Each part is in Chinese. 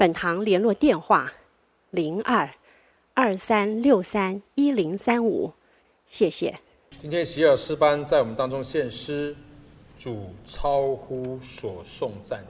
本堂联络电话：零二二三六三一零三五，谢谢。今天喜尔诗班在我们当中献诗，主超乎所颂赞。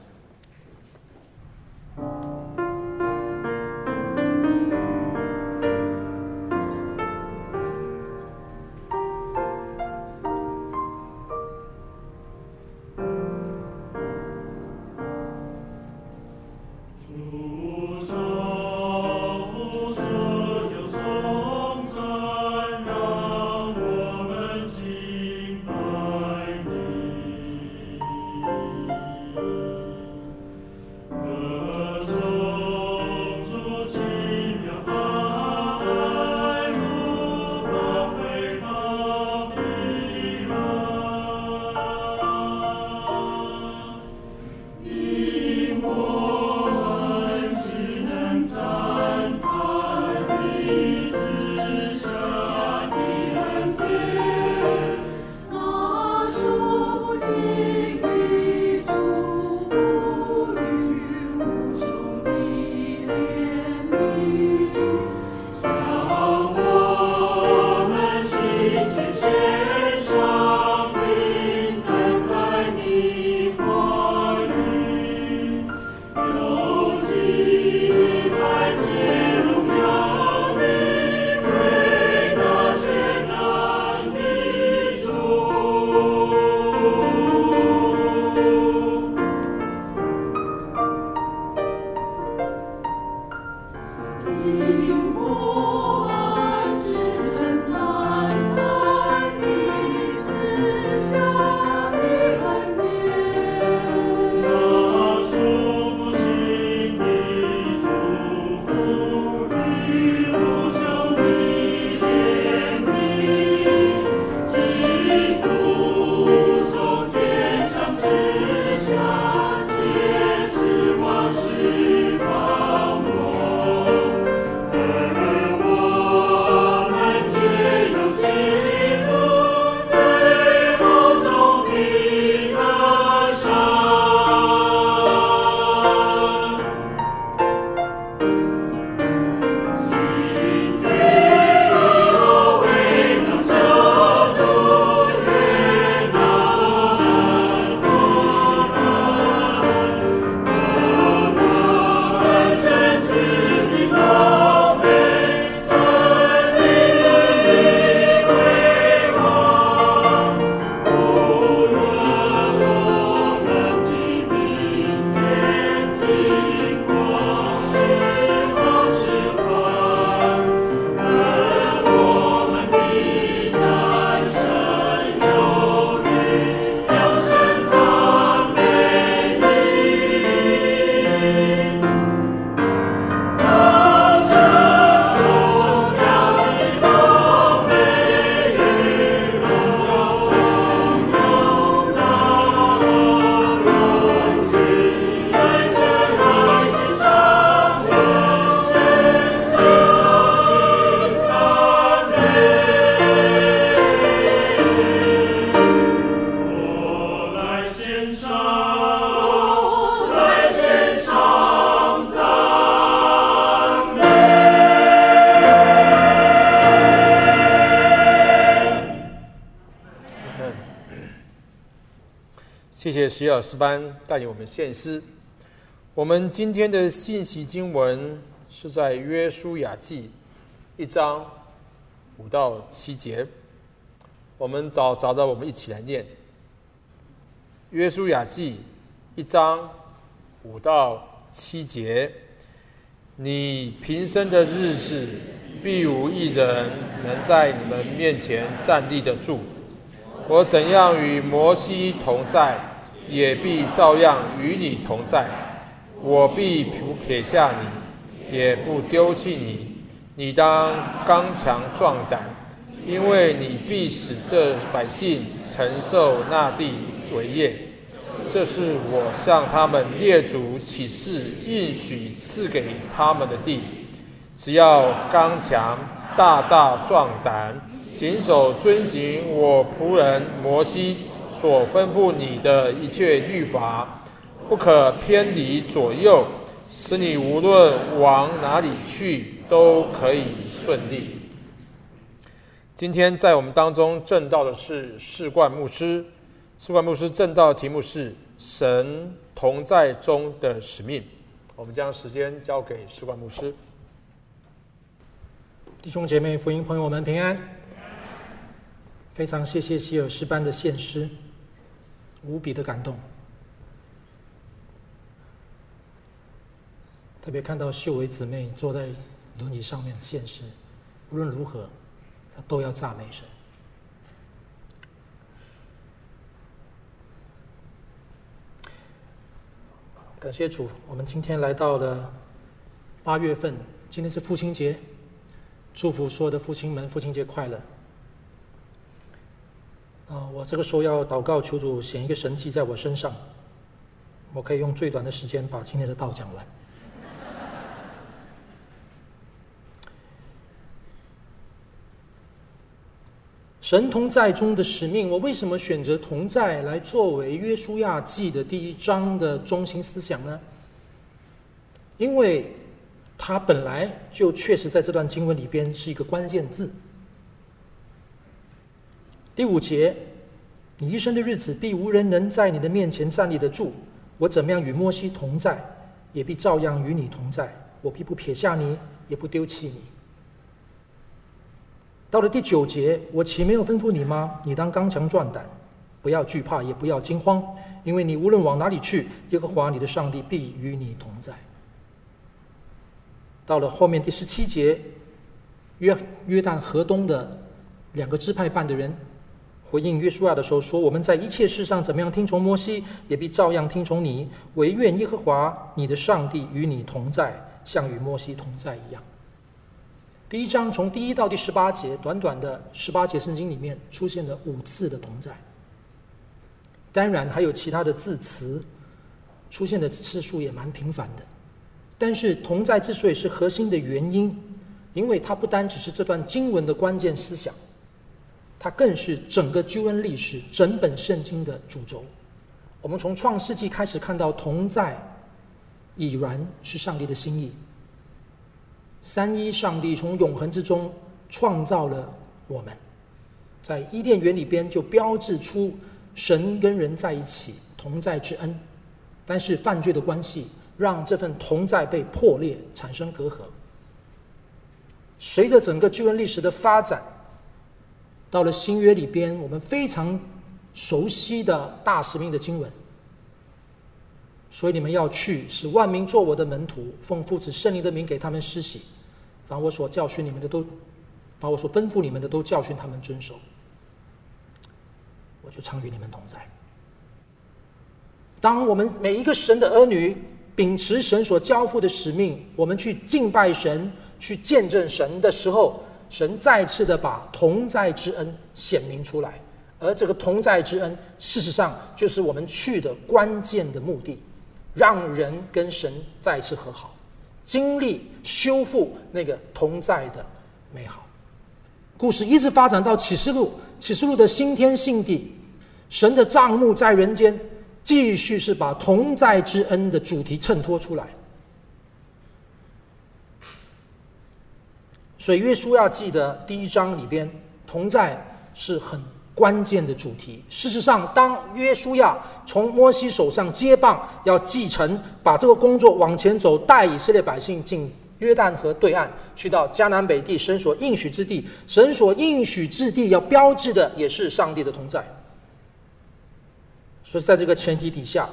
老师班带领我们献诗。我们今天的信息经文是在约书亚记一章五到七节。我们找找到，我们一起来念。约书亚记一章五到七节：你平生的日子，必无一人能在你们面前站立得住。我怎样与摩西同在，也必照样与你同在。我必不撇下你，也不丢弃你。你当刚强壮胆，因为你必使这百姓承受那地为业。这是我向他们列祖起誓应许赐给他们的地。只要刚强大大壮胆，谨守遵行我仆人摩西所吩咐你的一切律法，不可偏离左右，使你无论往哪里去，都可以顺利。今天在我们当中证道的是士冠牧师，士冠牧师证道的题目是“神同在中的使命”。我们将时间交给士冠牧师。弟兄姐妹、福音朋友们平安！非常谢谢希尔诗班的献诗，无比的感动。特别看到秀伟姊妹坐在。轮椅上面的现实，无论如何，她都要赞美神。感谢主，我们今天来到了八月份，今天是父亲节，祝福所有的父亲们父亲节快乐。啊，我这个时候要祷告，求主显一个神迹在我身上，我可以用最短的时间把今天的道讲完。神同在中的使命，我为什么选择同在来作为约书亚记的第一章的中心思想呢？因为它本来就确实在这段经文里边是一个关键字。第五节，你一生的日子必无人能在你的面前站立得住。我怎么样与摩西同在，也必照样与你同在。我必不撇下你，也不丢弃你。到了第九节，我岂没有吩咐你吗？你当刚强壮胆，不要惧怕，也不要惊慌，因为你无论往哪里去，耶和华你的上帝必与你同在。到了后面第十七节，约约旦河东的两个支派办的人回应约书亚的时候说：“我们在一切事上怎么样听从摩西，也必照样听从你。惟愿耶和华你的上帝与你同在，像与摩西同在一样。”第一章从第一到第十八节，短短的十八节圣经里面出现了五次的同在。当然还有其他的字词，出现的次数也蛮频繁的。但是同在之所以是核心的原因，因为它不单只是这段经文的关键思想，它更是整个救恩历史、整本圣经的主轴。我们从创世纪开始看到同在，已然是上帝的心意。三一上帝从永恒之中创造了我们，在伊甸园里边就标志出神跟人在一起同在之恩，但是犯罪的关系让这份同在被破裂，产生隔阂。随着整个救恩历史的发展，到了新约里边，我们非常熟悉的大使命的经文，所以你们要去，使万民做我的门徒，奉父子圣灵的名给他们施洗。把我所教训你们的都，把我所吩咐你们的都教训他们遵守，我就常与你们同在。当我们每一个神的儿女秉持神所交付的使命，我们去敬拜神、去见证神的时候，神再次的把同在之恩显明出来，而这个同在之恩，事实上就是我们去的关键的目的，让人跟神再次和好。经历修复那个同在的美好，故事一直发展到启示录，启示录的新天新地，神的帐幕在人间，继续是把同在之恩的主题衬托出来。所以约书亚记的第一章里边，同在是很。关键的主题。事实上，当约书亚从摩西手上接棒，要继承把这个工作往前走，带以色列百姓进约旦河对岸，去到迦南北地，神所应许之地。神所应许之地要标志的也是上帝的同在。所以，在这个前提底下，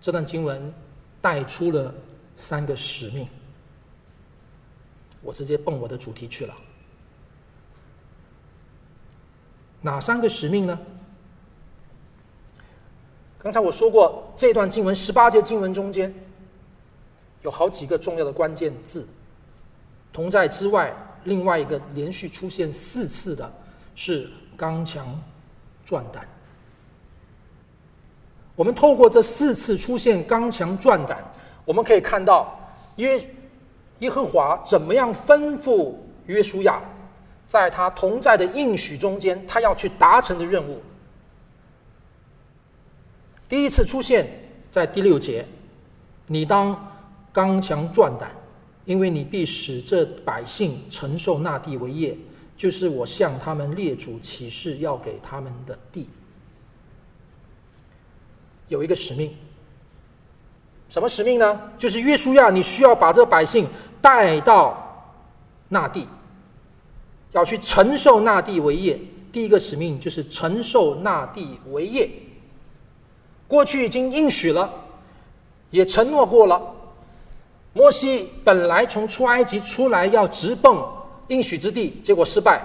这段经文带出了三个使命。我直接蹦我的主题去了。哪三个使命呢？刚才我说过，这段经文十八节经文中间，有好几个重要的关键字。同在之外，另外一个连续出现四次的是刚强壮胆。我们透过这四次出现刚强壮胆，我们可以看到因为耶和华怎么样吩咐约书亚，在他同在的应许中间，他要去达成的任务。第一次出现在第六节，你当刚强壮胆，因为你必使这百姓承受那地为业，就是我向他们列祖起誓要给他们的地。有一个使命，什么使命呢？就是约书亚，你需要把这百姓带到那地，要去承受那地为业。第一个使命就是承受那地为业。过去已经应许了，也承诺过了。摩西本来从出埃及出来要直奔应许之地，结果失败，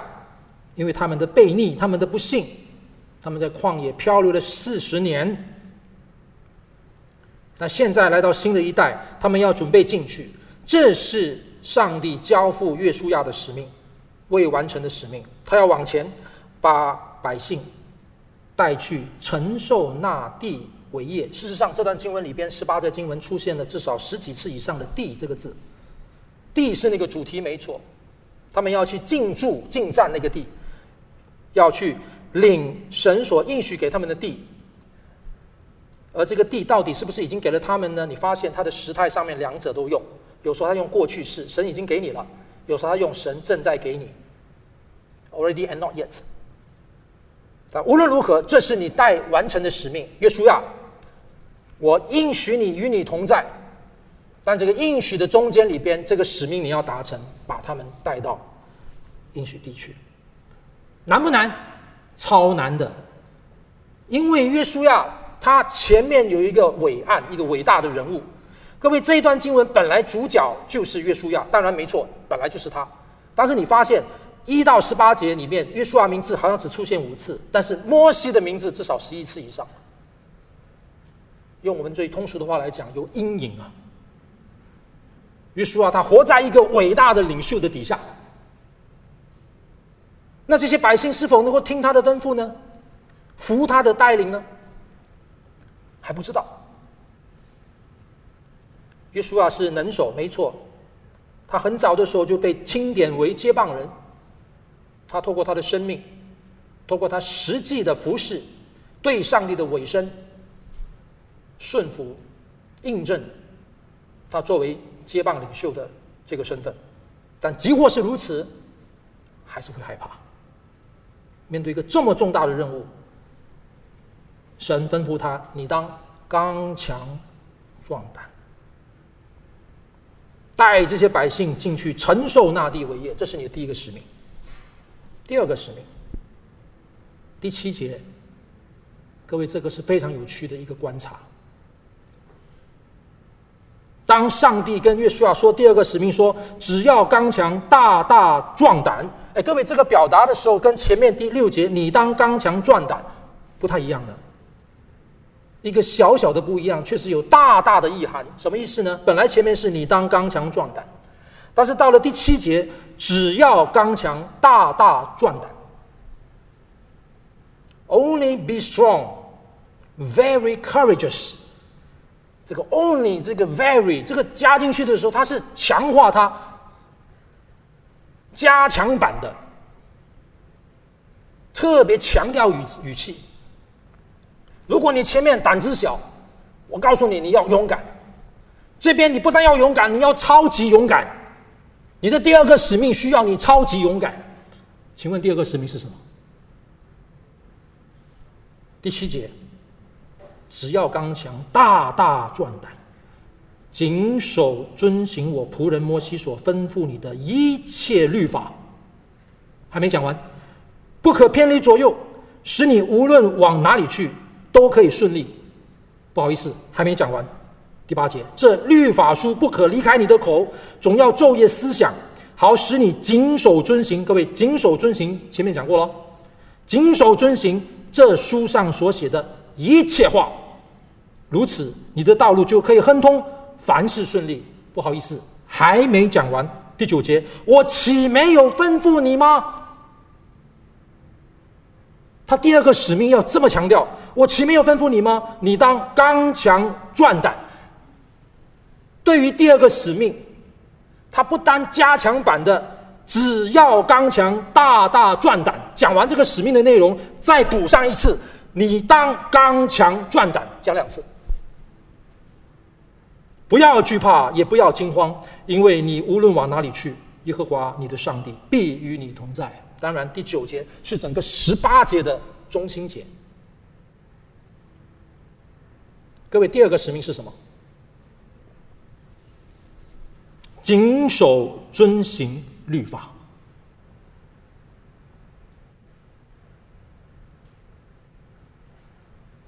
因为他们的悖逆，他们的不信，他们在旷野漂流了四十年。那现在来到新的一代，他们要准备进去，这是上帝交付约书亚的使命，未完成的使命。他要往前，把百姓带去承受那地为业。事实上，这段经文里边十八节经文出现了至少十几次以上的“地”这个字，“地”是那个主题没错。他们要去进驻、进占那个地，要去领神所应许给他们的地。而这个地到底是不是已经给了他们呢？你发现他的时态上面两者都用，有时候他用过去式，神已经给你了；有时候他用神正在给你，already and not yet。但无论如何，这是你待完成的使命。约书亚，我应许你与你同在，但这个应许的中间里边，这个使命你要达成，把他们带到应许地区，难不难？超难的，因为约书亚。他前面有一个伟岸，一个伟大的人物。各位，这一段经文本来主角就是约书亚，当然没错，本来就是他。但是你发现一到十八节里面，约书亚名字好像只出现五次，但是摩西的名字至少十一次以上。用我们最通俗的话来讲，有阴影啊。约书亚他活在一个伟大的领袖的底下，那这些百姓是否能够听他的吩咐呢？服他的带领呢？还不知道，约书亚是能手，没错。他很早的时候就被钦点为接棒人。他透过他的生命，透过他实际的服侍，对上帝的委身、顺服、印证，他作为接棒领袖的这个身份。但即或是如此，还是会害怕。面对一个这么重大的任务。神吩咐他：“你当刚强壮胆，带这些百姓进去承受那地为业，这是你的第一个使命。第二个使命，第七节，各位，这个是非常有趣的一个观察。当上帝跟约书亚说第二个使命说，只要刚强大大壮胆，哎，各位，这个表达的时候跟前面第六节你当刚强壮胆不太一样的。”一个小小的不一样，确实有大大的意涵。什么意思呢？本来前面是你当刚强壮胆，但是到了第七节，只要刚强大大壮胆。Only be strong, very courageous。这个 only 这个 very 这个加进去的时候，它是强化它，加强版的，特别强调语语气。如果你前面胆子小，我告诉你，你要勇敢。这边你不但要勇敢，你要超级勇敢。你的第二个使命需要你超级勇敢。请问第二个使命是什么？第七节，只要刚强，大大壮胆，谨守遵行我仆人摩西所吩咐你的一切律法。还没讲完，不可偏离左右，使你无论往哪里去。都可以顺利，不好意思，还没讲完。第八节，这律法书不可离开你的口，总要昼夜思想，好使你谨守遵行。各位，谨守遵行，前面讲过了，谨守遵行这书上所写的一切话，如此你的道路就可以亨通，凡事顺利。不好意思，还没讲完。第九节，我岂没有吩咐你吗？他第二个使命要这么强调：我岂没有吩咐你吗？你当刚强壮胆。对于第二个使命，他不单加强版的，只要刚强，大大壮胆。讲完这个使命的内容，再补上一次：你当刚强壮胆，讲两次。不要惧怕，也不要惊慌，因为你无论往哪里去，耶和华你的上帝必与你同在。当然，第九节是整个十八节的中心节。各位，第二个使命是什么？谨守遵行律法。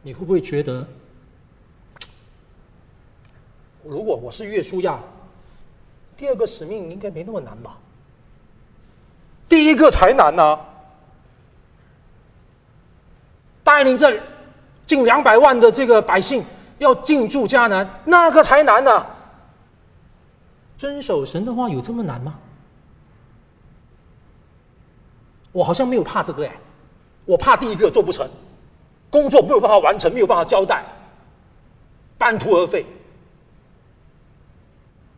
你会不会觉得？如果我是约书亚，第二个使命应该没那么难吧？第一个才难呢、啊！带领这近两百万的这个百姓要进驻迦南，那个才难呢、遵守神的话有这么难吗？我好像没有怕这个哎，我怕第一个做不成，工作没有办法完成，没有办法交代，半途而废。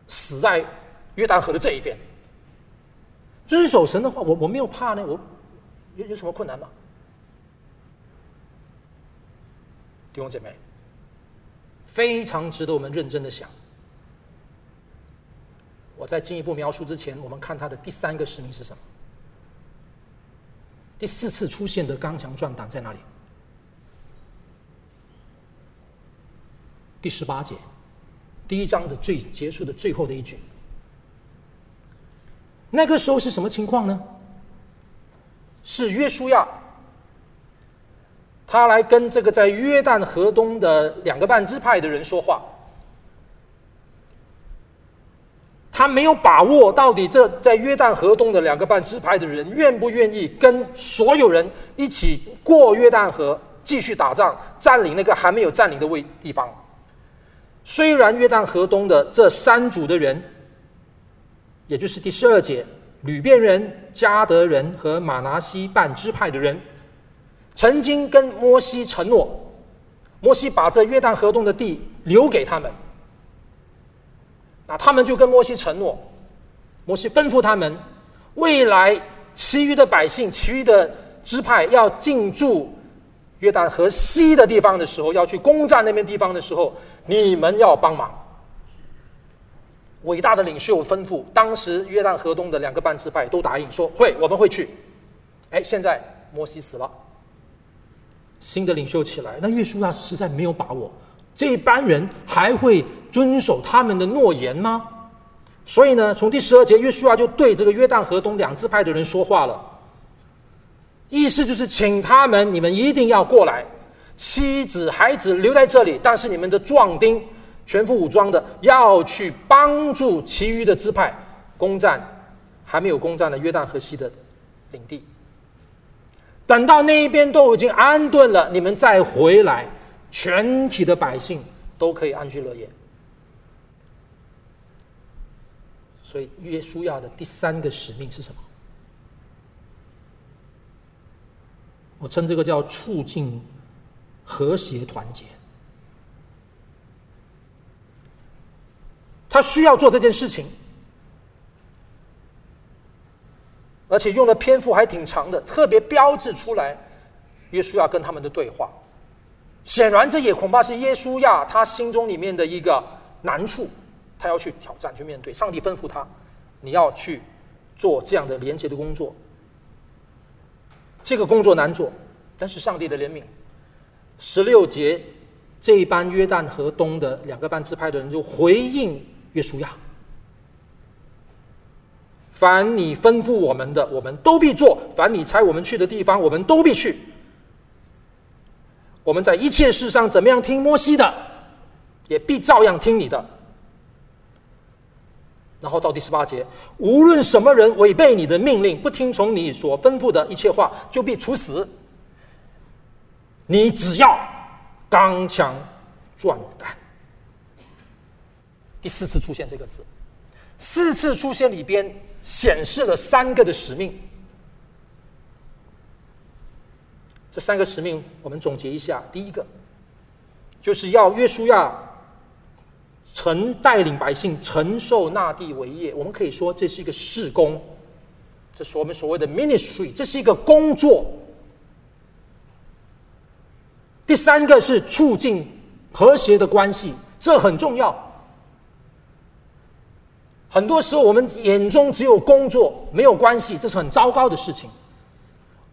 死在约旦河的这一边，遵守神的话，我我没有怕呢，我有有什么困难吗？弟兄姐妹，非常值得我们认真的想。我在进一步描述之前，我们看他的第三个使命是什么？第四次出现的刚强壮胆在哪里？第十八节。第一章的最结束的最后的一句，那个时候是什么情况呢？是约书亚，他来跟这个在约旦河东的两个半支派的人说话，他没有把握到底这在约旦河东的两个半支派的人愿不愿意跟所有人一起过约旦河，继续打仗，占领那个还没有占领的位地方。虽然约旦河东的这三组的人，也就是第十二节，流便人、加得人和马拿西半支派的人，曾经跟摩西承诺，摩西把这约旦河东的地留给他们，那他们就跟摩西承诺，摩西吩咐他们，未来其余的百姓、其余的支派要进驻约旦河西的地方的时候，要去攻占那边地方的时候。你们要帮忙。伟大的领袖吩咐，当时约旦河东的两个半支派都答应说会，我们会去。哎，现在摩西死了，新的领袖起来，那约书亚实在没有把握，这班人还会遵守他们的诺言吗？所以呢，从第十二节，约书亚就对这个约旦河东两支派的人说话了，意思就是请他们，你们一定要过来。妻子、孩子留在这里，但是你们的壮丁全副武装的要去帮助其余的支派攻占还没有攻占的约旦河西的领地。等到那一边都已经安顿了，你们再回来，全体的百姓都可以安居乐业。所以，约书亚的第三个使命是什么？我称这个叫促进。和谐团结，他需要做这件事情，而且用的篇幅还挺长的，特别标志出来，约书亚跟他们的对话。显然，这也恐怕是耶书亚他心中里面的一个难处，他要去挑战、去面对。上帝吩咐他，你要去做这样的连接的工作。这个工作难做，但是上帝的怜悯。十六节，这一班约旦河东的两个半支派的人就回应约书亚：“凡你吩咐我们的，我们都必做；凡你差我们去的地方，我们都必去。我们在一切事上怎么样听摩西的，也必照样听你的。”然后到第十八节，无论什么人违背你的命令，不听从你所吩咐的一切话，就必处死。你只要刚强壮胆。第四次出现这个字，四次出现里边显示了三个的使命。这三个使命，我们总结一下：第一个，就是要约书亚承带领百姓承受那地为业。我们可以说，这是一个事工，这是我们所谓的 ministry，这是一个工作。第三个是促进和谐的关系，这很重要。很多时候，我们眼中只有工作，没有关系，这是很糟糕的事情。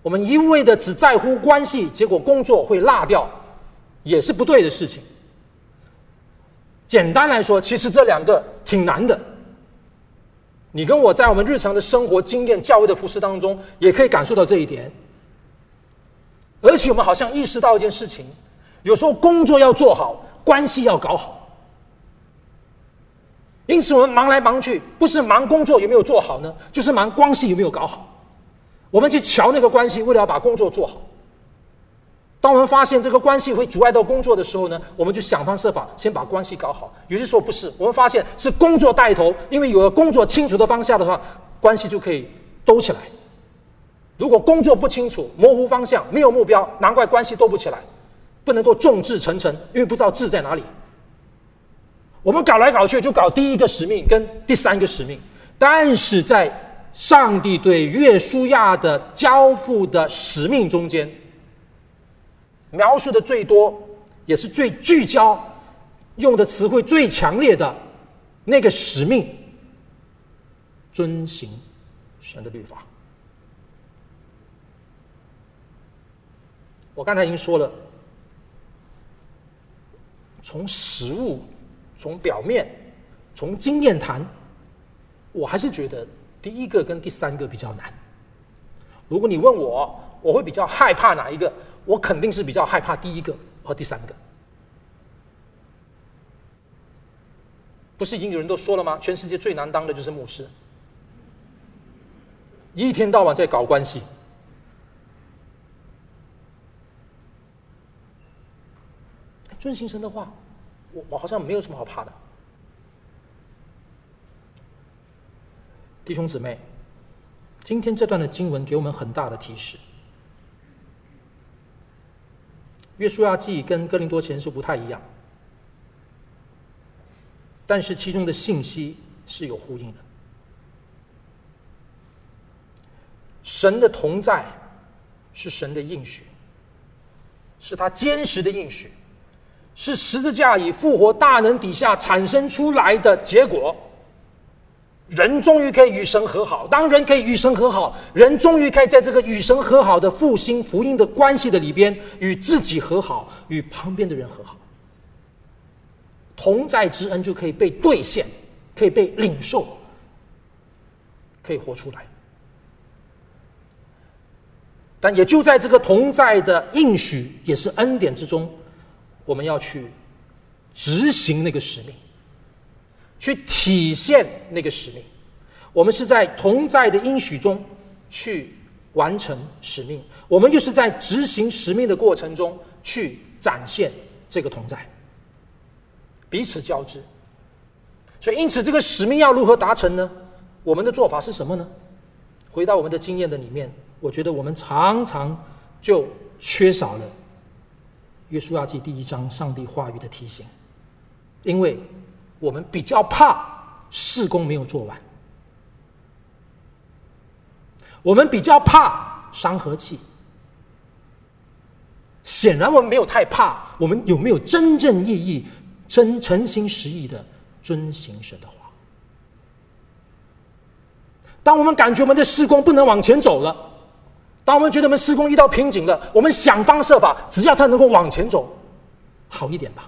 我们一味的只在乎关系，结果工作会落掉，也是不对的事情。简单来说，其实这两个挺难的。你跟我在我们日常的生活经验、教会的服事当中，也可以感受到这一点。而且我们好像意识到一件事情：有时候工作要做好，关系要搞好。因此，我们忙来忙去，不是忙工作有没有做好呢，就是忙关系有没有搞好。我们去瞧那个关系，为了要把工作做好。当我们发现这个关系会阻碍到工作的时候呢，我们就想方设法先把关系搞好。有些时候不是，我们发现是工作带头，因为有了工作清楚的方向的话，关系就可以兜起来。如果工作不清楚、模糊方向、没有目标，难怪关系兜不起来，不能够众志成城，因为不知道志在哪里。我们搞来搞去就搞第一个使命跟第三个使命，但是在。上帝对约书亚的交付的使命中间，描述的最多，也是最聚焦，用的词汇最强烈的那个使命，遵行神的律法。我刚才已经说了，从实物、从表面、从经验谈，我还是觉得。第一个跟第三个比较难。如果你问我，我会比较害怕哪一个？我肯定是比较害怕第一个和第三个。不是已经有人都说了吗？全世界最难当的就是牧师，一天到晚在搞关系。遵行神的话，我我好像没有什么好怕的。弟兄姊妹，今天这段的经文给我们很大的提示。约书亚记跟哥林多前书不太一样，但是其中的信息是有呼应的。神的同在是神的应许，是他坚实的应许，是十字架以复活大能底下产生出来的结果。人终于可以与神和好。当人可以与神和好，人终于可以在这个与神和好的复兴福音的关系的里边，与自己和好，与旁边的人和好。同在之恩就可以被兑现，可以被领受，可以活出来。但也就在这个同在的应许，也是恩典之中，我们要去执行那个使命。去体现那个使命，我们是在同在的应许中去完成使命，我们就是在执行使命的过程中去展现这个同在，彼此交织。所以，因此这个使命要如何达成呢？我们的做法是什么呢？回到我们的经验的里面，我觉得我们常常就缺少了《约书亚记》第一章上帝话语的提醒，因为。我们比较怕事工没有做完，我们比较怕伤和气。显然，我们没有太怕。我们有没有真正意义、真诚心实意的遵行神的话？当我们感觉我们的事工不能往前走了，当我们觉得我们施工遇到瓶颈了，我们想方设法，只要他能够往前走，好一点吧。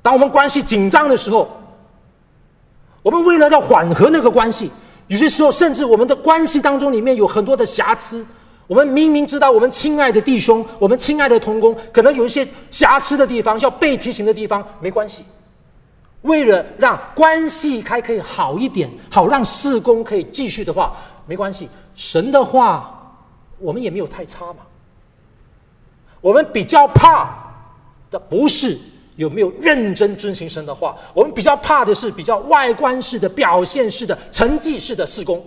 当我们关系紧张的时候，我们为了要缓和那个关系，有些时候甚至我们的关系当中里面有很多的瑕疵。我们明明知道我们亲爱的弟兄、我们亲爱的同工可能有一些瑕疵的地方，要被提醒的地方，没关系。为了让关系还可以好一点，好让事工可以继续的话，没关系。神的话，我们也没有太差嘛。我们比较怕的不是。有没有认真遵行神的话。我们比较怕的是比较外观式的、表现式的、成绩式的事工。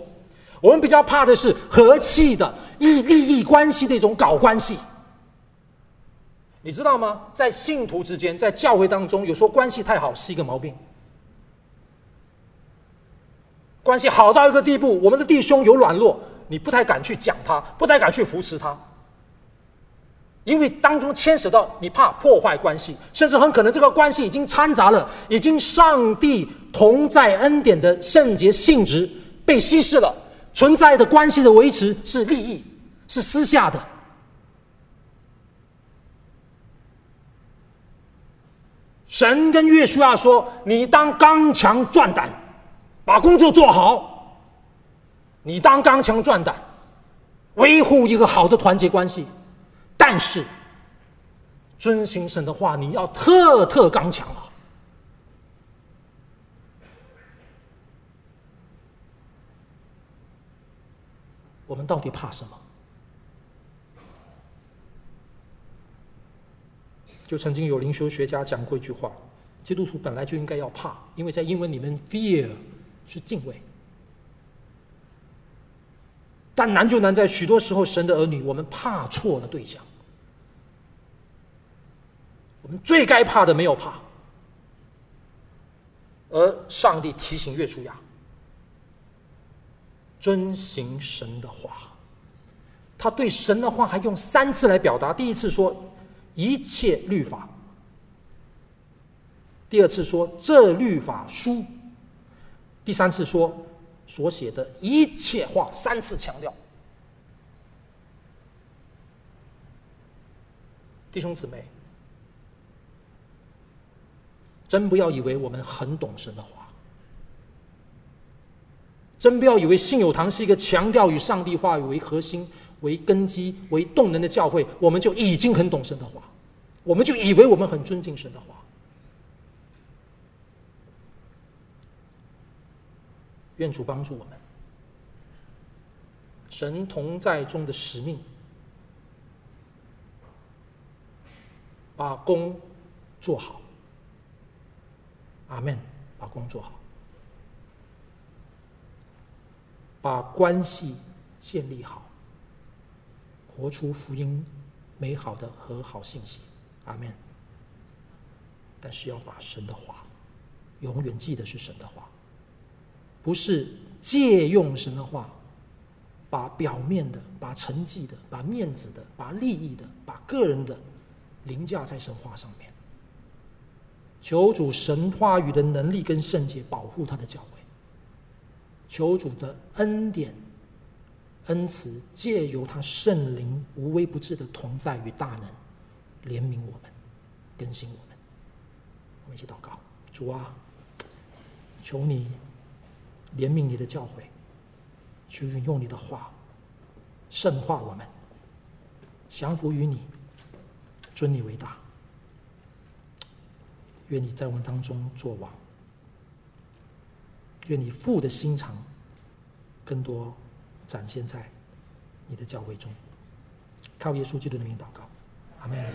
我们比较怕的是和气的、以利益关系的一种搞关系。你知道吗？在信徒之间，在教会当中，有时候关系太好是一个毛病。关系好到一个地步，我们的弟兄有软弱，你不太敢去讲他，不太敢去扶持他，因为当中牵扯到你怕破坏关系，甚至很可能这个关系已经掺杂了，已经上帝同在恩典的圣洁性质被稀释了，存在的关系的维持是利益，是私下的。神跟约书亚说：“你当刚强壮胆，把工作做好。你当刚强壮胆，维护一个好的团结关系。但是，遵行神的话，你要特特刚强啊！我们到底怕什么？”就曾经有灵修学家讲过一句话：基督徒本来就应该要怕，因为在英文里面，fear 是敬畏。但难就难在许多时候，神的儿女我们怕错了对象。我们最该怕的没有怕，而上帝提醒约书亚，遵行神的话。他对神的话还用三次来表达，第一次说。一切律法。第二次说这律法书，第三次说所写的一切话，三次强调。弟兄姊妹，真不要以为我们很懂神的话，真不要以为信友堂是一个强调以上帝话语为核心、为根基、为动能的教会，我们就已经很懂神的话。我们就以为我们很尊敬神的话，愿主帮助我们。神同在中的使命，把工做好。阿门。把工做好，把关系建立好，活出福音美好的和好信息。阿门。但是要把神的话永远记得是神的话，不是借用神的话，把表面的、把成绩的、把面子的、把利益的、把个人的凌驾在神话上面。求主神话语的能力跟圣洁保护他的教会。求主的恩典、恩慈借由他圣灵无微不至的同在与大能。怜悯我们，更新我们，我们一起祷告：主啊，求你怜悯你的教诲，去运用你的话圣化我们，降服于你，尊你为大。愿你在我们当中作王，愿你父的心肠更多展现在你的教会中，靠耶稣基督的名祷告。阿门。